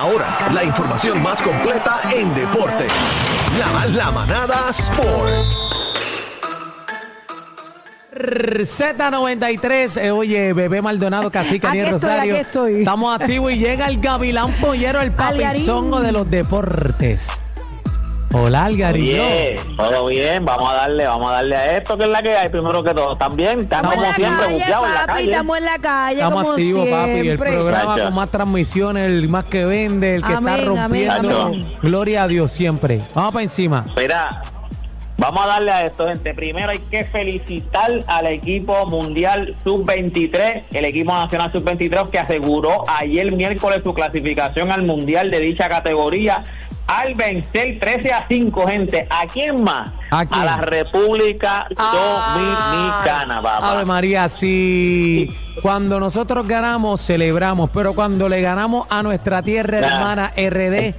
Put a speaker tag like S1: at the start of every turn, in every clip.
S1: Ahora, la información más completa en deporte. La, la manada Sport.
S2: Z93, eh, oye, bebé Maldonado, Cacique, Aniel
S3: estoy,
S2: Rosario.
S3: aquí estoy.
S2: Estamos activos y llega el Gavilán Pollero, el papizongo de los deportes. Hola, Algarillo.
S4: Bien, todo bien, vamos a darle, vamos a darle a esto que es la que hay primero que todo. También estamos como
S3: la
S4: siempre
S3: calle,
S4: buqueados en la calle.
S3: estamos en la calle
S2: Estamos
S3: como
S2: activos, papi. El
S3: siempre.
S2: programa
S4: Chacho.
S2: con más transmisiones, el más que vende, el que
S3: Amén,
S2: está rompiendo.
S3: amén,
S4: amén.
S2: Gloria a Dios siempre. Vamos para encima.
S4: Mira, vamos a darle a esto, gente. Primero hay que felicitar al equipo mundial sub-23, el equipo nacional sub-23 que aseguró ayer miércoles su clasificación al mundial de dicha categoría al vencer 13 a 5, gente. ¿A quién más?
S2: ¿A quién?
S4: la República Dominicana, papá.
S2: Ave María, sí. Cuando nosotros ganamos, celebramos, pero cuando le ganamos a nuestra tierra
S4: Nah.
S2: hermana RD,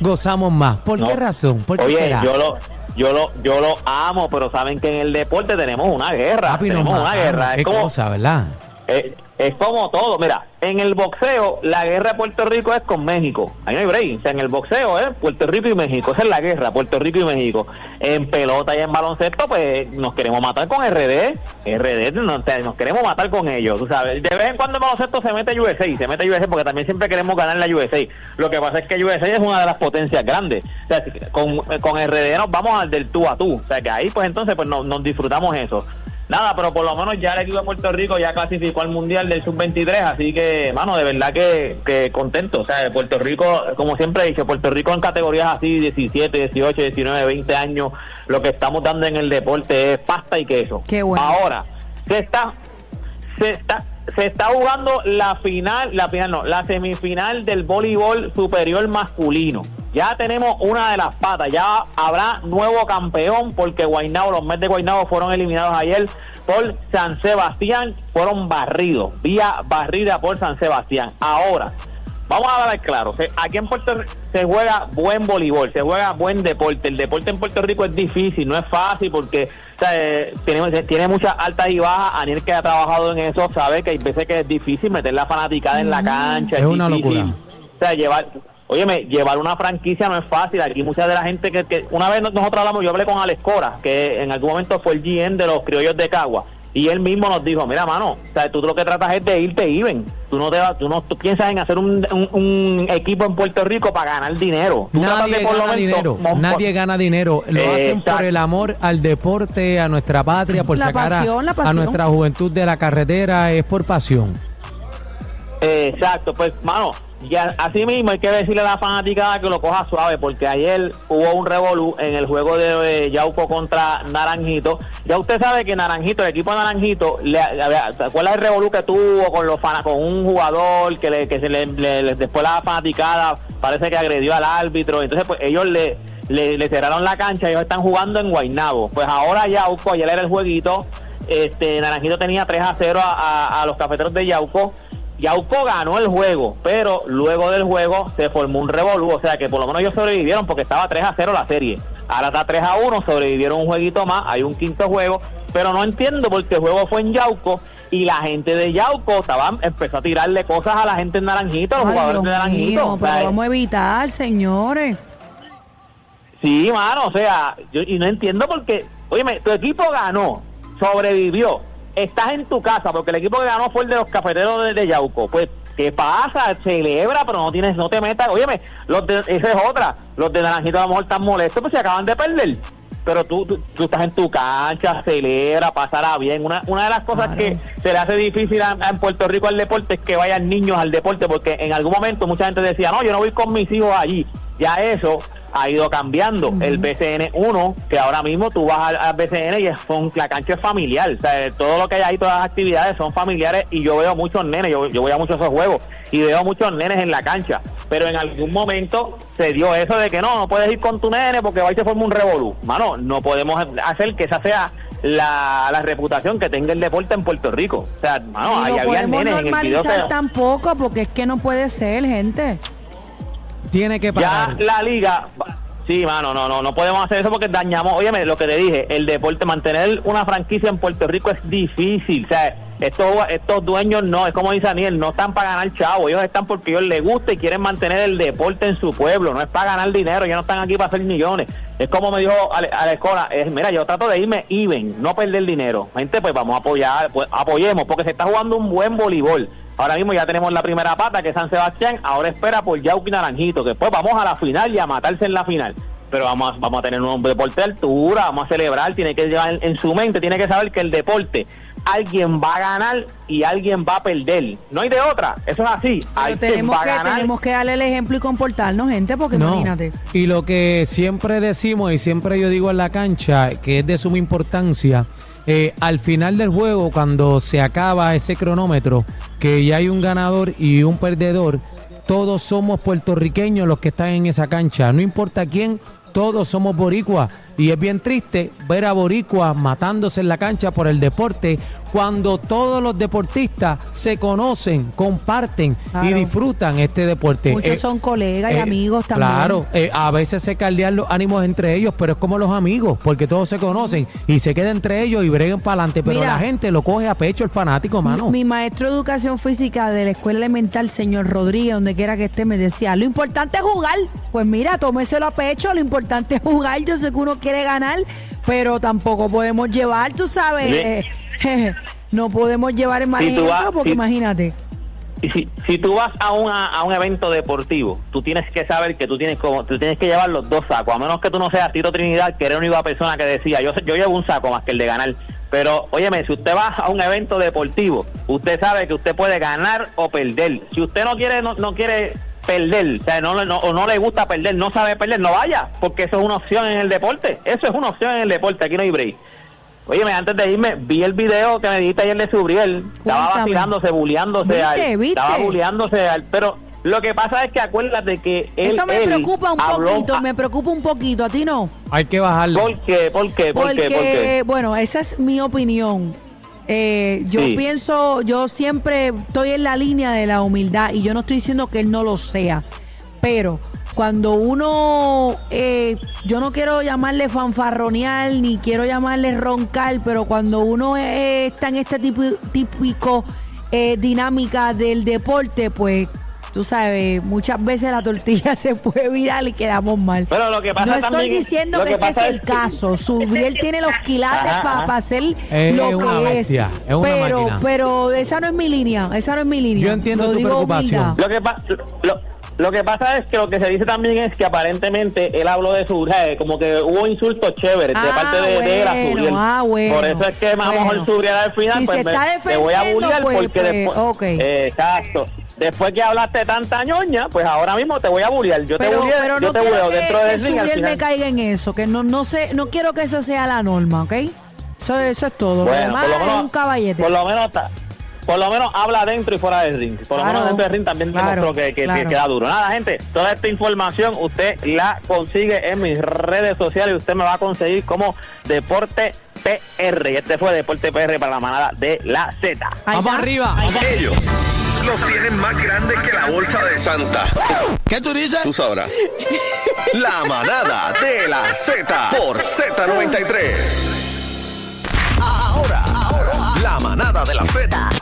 S2: gozamos más. ¿Por
S4: No.
S2: qué razón? ¿Por qué
S4: Oye,
S2: será?
S4: yo lo, yo lo, yo lo amo, pero saben que en el deporte tenemos una guerra,
S2: Papi,
S4: tenemos una guerra. Es como,
S2: cosa, ¿verdad?
S4: es, es como todo. Mira, en el boxeo, la guerra de Puerto Rico es con México. Ahí no hay break. En el boxeo es Puerto Rico y México. Esa es la guerra, Puerto Rico y México. En pelota y en baloncesto, pues nos queremos matar con RD. RD, no, o nos queremos matar con ellos. Tú sabes, de vez en cuando en baloncesto se mete USA, se mete USA porque también siempre queremos ganar la USA. Lo que pasa es que USA es una de las potencias grandes. O sea, con, con RD nos vamos al del tú a tú. O sea, que ahí, pues entonces, pues nos, nos disfrutamos eso. Nada, pero por lo menos ya el equipo de Puerto Rico ya clasificó al Mundial del Sub-23, así que, mano, de verdad que, que contento. O sea, Puerto Rico, como siempre he dicho, Puerto Rico en categorías así, 17, 18, 19, 20 años, lo que estamos dando en el deporte es pasta y queso.
S3: Qué bueno.
S4: Ahora, se está, se está, se está jugando la final, la final no, la semifinal del voleibol superior masculino. Ya tenemos una de las patas, ya habrá nuevo campeón porque Guaynabo, los Mets de Guaynabo fueron eliminados ayer por San Sebastián, fueron barridos, vía barrida por San Sebastián. Ahora, Vamos a hablar claro, aquí en Puerto Rico se juega buen voleibol, se juega buen deporte. El deporte en Puerto Rico es difícil, no es fácil porque o sea, eh, tiene, tiene muchas altas y bajas. Aniel que ha trabajado en eso sabe que hay veces que es difícil meter la fanaticada en la cancha.
S2: Es una
S4: difícil.
S2: locura.
S4: O sea, llevar, óyeme, llevar una franquicia no es fácil. Aquí mucha de la gente que, que una vez nosotros hablamos, yo hablé con Alex Cora, que en algún momento fue el GM de los criollos de Cagua. Y él mismo nos dijo, mira, mano, o sea, tú lo que tratas es de irte even. Tú no te vas, tú no tú piensas en hacer un, un- un equipo en Puerto Rico para ganar dinero. Tú
S2: Nadie
S4: por lo
S2: gana
S4: menos
S2: dinero,
S4: mon-
S2: nadie gana dinero. Lo hacen por el amor al deporte, a nuestra patria, por
S3: La
S2: sacar a-
S3: pasión,
S2: a,
S3: pasión.
S2: nuestra juventud de la carretera, es por pasión.
S4: Exacto, pues, mano, ya así mismo hay que decirle a la fanaticada que lo coja suave, porque ayer hubo un revolú en el juego de Yauco contra Naranjito. Ya usted sabe que Naranjito, el equipo de Naranjito, le, ¿te el revolú que tuvo con los fana- con un jugador que, le, le, le- después la fanaticada parece que agredió al árbitro? Entonces, pues ellos le, cerraron la cancha, ellos están jugando en Guaynabo. Pues ahora Yauco, ayer era el jueguito, este Naranjito tenía 3 a 0 a, a- a los cafeteros de Yauco. Yauco ganó el juego, pero luego del juego se formó un revolú, o sea que por lo menos ellos sobrevivieron porque estaba 3 a 0 la serie. Ahora está 3 a 1, sobrevivieron un jueguito más, hay un quinto juego, pero no entiendo porque el juego fue en Yauco y la gente de Yauco estaba, empezó a tirarle cosas a la gente en Naranjito, a los
S3: Ay,
S4: jugadores
S3: Dios
S4: de Naranjito.
S3: mío, pero vamos a evitar, señores.
S4: Sí, mano, o sea, yo y no entiendo porque, oye, tu equipo ganó, sobrevivió, estás en tu casa, porque el equipo que ganó fue el de los cafeteros de, de Yauco. Pues, ¿qué pasa? Celebra, pero no tienes, no te metas. Óyeme, los de, esa es otra. Los de Naranjito a lo mejor están molestos, pues se acaban de perder. Pero tú, tú, tú estás en tu cancha, celebra, pasará bien. Una, una de las cosas
S3: Claro.
S4: que se le hace difícil a- a- en Puerto Rico al deporte es que vayan niños al deporte, porque en algún momento mucha gente decía, no, yo no voy con mis hijos allí. Ya eso ha ido cambiando. El BCN 1, que ahora mismo tú vas al, al BCN y es, son, la cancha es familiar. O sea, todo lo que hay ahí, todas las actividades son familiares y yo veo muchos nenes, yo, yo voy a muchos esos juegos y veo muchos nenes en la cancha. Pero en algún momento se dio eso de que no, no puedes ir con tu nene porque va y se forma un revolú. Mano, no podemos hacer que esa sea la, la reputación que tenga el deporte en Puerto Rico. O sea, mano,
S3: y
S4: ahí
S3: no
S4: había nenes en el video.
S3: normalizar tampoco porque es que no puede ser, gente.
S2: Tiene que
S4: ya
S2: parar.
S4: la liga sí mano no no no podemos hacer eso porque dañamos óyeme lo que te dije el deporte mantener una franquicia en Puerto Rico es difícil o sea estos estos dueños no es como dice Daniel no están para ganar chavo ellos están porque ellos les gusta y quieren mantener el deporte en su pueblo no es para ganar dinero ellos no están aquí para hacer millones. Es como me dijo Ale- Alecola es mira yo trato de irme even no perder dinero. Gente pues vamos a apoyar pues apoyemos porque se está jugando un buen voleibol Ahora mismo ya tenemos la primera pata, que es San Sebastián. Ahora espera por Yauki Naranjito, que después vamos a la final y a matarse en la final. Pero vamos a, vamos a tener un deporte de altura, vamos a celebrar. Tiene que llevar en, su mente, tiene que saber que el deporte, alguien va a ganar y alguien va a perder. No hay de otra. Eso es así.
S3: Pero
S4: Alguien
S3: tenemos
S4: va a
S3: que,
S4: ganar.
S3: tenemos que darle el ejemplo y comportarnos, gente, porque
S2: No.
S3: imagínate.
S2: Y lo que siempre decimos y siempre yo digo en la cancha, que es de suma importancia, eh, al final del juego, cuando se acaba ese cronómetro, que ya hay un ganador y un perdedor, todos somos puertorriqueños los que están en esa cancha. No importa quién, todos somos boricuas. Y es bien triste ver a boricuas matándose en la cancha por el deporte cuando todos los deportistas se conocen, comparten y disfrutan este deporte.
S3: Muchos
S2: Eh,
S3: son colegas y
S2: eh,
S3: amigos también.
S2: Claro, eh, a veces se caldean los ánimos entre ellos, pero es como los amigos, porque todos se conocen y se quedan entre ellos y breguen para adelante. Pero
S3: Mira.
S2: la gente lo coge a pecho el fanático, mano.
S3: Mi maestro de educación física de la escuela elemental, señor Rodríguez, donde quiera que esté, me decía, lo importante es jugar. Pues mira, tómeselo a pecho, lo importante es jugar. Yo sé que uno quiere ganar, pero tampoco podemos llevar, tú sabes,
S4: Sí.
S3: eh, no podemos llevar el mal
S4: Si vas-
S3: porque
S4: si-
S3: imagínate.
S4: Y si, si tú vas a, una, a un evento deportivo, tú tienes que saber que tú tienes como tú tienes que llevar los dos sacos, a menos que tú no seas Tito Trinidad, que era la única persona que decía, yo yo llevo un saco más que el de ganar. Pero, óyeme, si usted va a un evento deportivo, usted sabe que usted puede ganar o perder. Si usted no quiere no, no quiere perder, o sea, no, no, o no le gusta perder, no sabe perder, no vaya, porque eso es una opción en el deporte. Eso es una opción en el deporte, aquí no hay break. Óyeme, antes de irme, vi el video que me dijiste ayer de Subriel. Estaba vacilándose, buleándose
S3: ¿Viste?
S4: al,
S3: ¿Viste?
S4: estaba buleándose al, pero lo que pasa es que acuérdate que él,
S3: Eso me
S4: él
S3: preocupa un
S4: habló-
S3: poquito, me preocupa un poquito, a ti no.
S2: Hay que bajarlo.
S4: ¿Por qué? ¿Por qué? ¿Por
S3: Porque,
S4: qué? ¿Por qué?
S3: bueno, esa es mi opinión. Eh, yo
S4: Sí.
S3: pienso, yo siempre estoy en la línea de la humildad y yo no estoy diciendo que él no lo sea, pero cuando uno, eh, yo no quiero llamarle fanfarronear ni quiero llamarle roncar, pero cuando uno eh, está en este tipo, típico eh, dinámica del deporte, pues tú sabes, muchas veces la tortilla se puede virar y quedamos mal.
S4: Pero lo que pasa
S3: no estoy
S4: también
S3: diciendo que,
S4: que
S3: ese es el
S4: que-
S3: caso. Subriel tiene los quilates para hacer
S2: Es
S3: lo
S2: una
S3: que
S2: bestia,
S3: es. pero,
S2: máquina.
S3: pero esa no es mi línea. Esa no es mi línea.
S2: Yo entiendo
S3: Lo
S2: tu preocupación.
S3: humildad.
S4: Lo que, pa- lo, lo que pasa es que lo que se dice también es que aparentemente él habló de su eh, como que hubo insultos chéveres de
S3: Ah,
S4: parte de, de él a
S3: bueno,
S4: Subriel.
S3: ah, bueno,
S4: Por eso es que más
S3: bueno.
S4: mejor Subriel al final
S3: Si
S4: pues
S3: se
S4: me-
S3: está
S4: te voy a bullear
S3: pues,
S4: porque
S3: pues,
S4: después
S3: ok.
S4: eh, exacto. Después que hablaste tanta ñoña, pues ahora mismo te voy a bullear. Yo te
S3: Pero,
S4: bulleé,
S3: pero
S4: yo
S3: no
S4: te
S3: quiero
S4: buleo
S3: que,
S4: dentro al
S3: Subriel me caiga en eso. Que no, no sé, no quiero que esa sea la norma, ¿ok? Eso, eso es todo. lo demás
S4: por lo
S3: es
S4: menos,
S3: un caballete.
S4: por lo menos ta- por lo menos habla dentro y fuera del ring. Por lo menos dentro del ring también
S3: claro,
S4: demostró que, que, que
S3: claro.
S4: queda duro. Nada, gente, toda esta información usted la consigue en mis redes sociales y usted me va a conseguir como Deporte PR. Y este fue Deporte PR para la manada de la Z.
S2: Vamos
S3: está.
S2: arriba.
S1: Ellos los tienen más grandes que la bolsa de Santa.
S5: ¿Qué tú dices?
S1: Tú sabrás. La manada de la Z por Z93. Ahora, ahora, la manada de la Z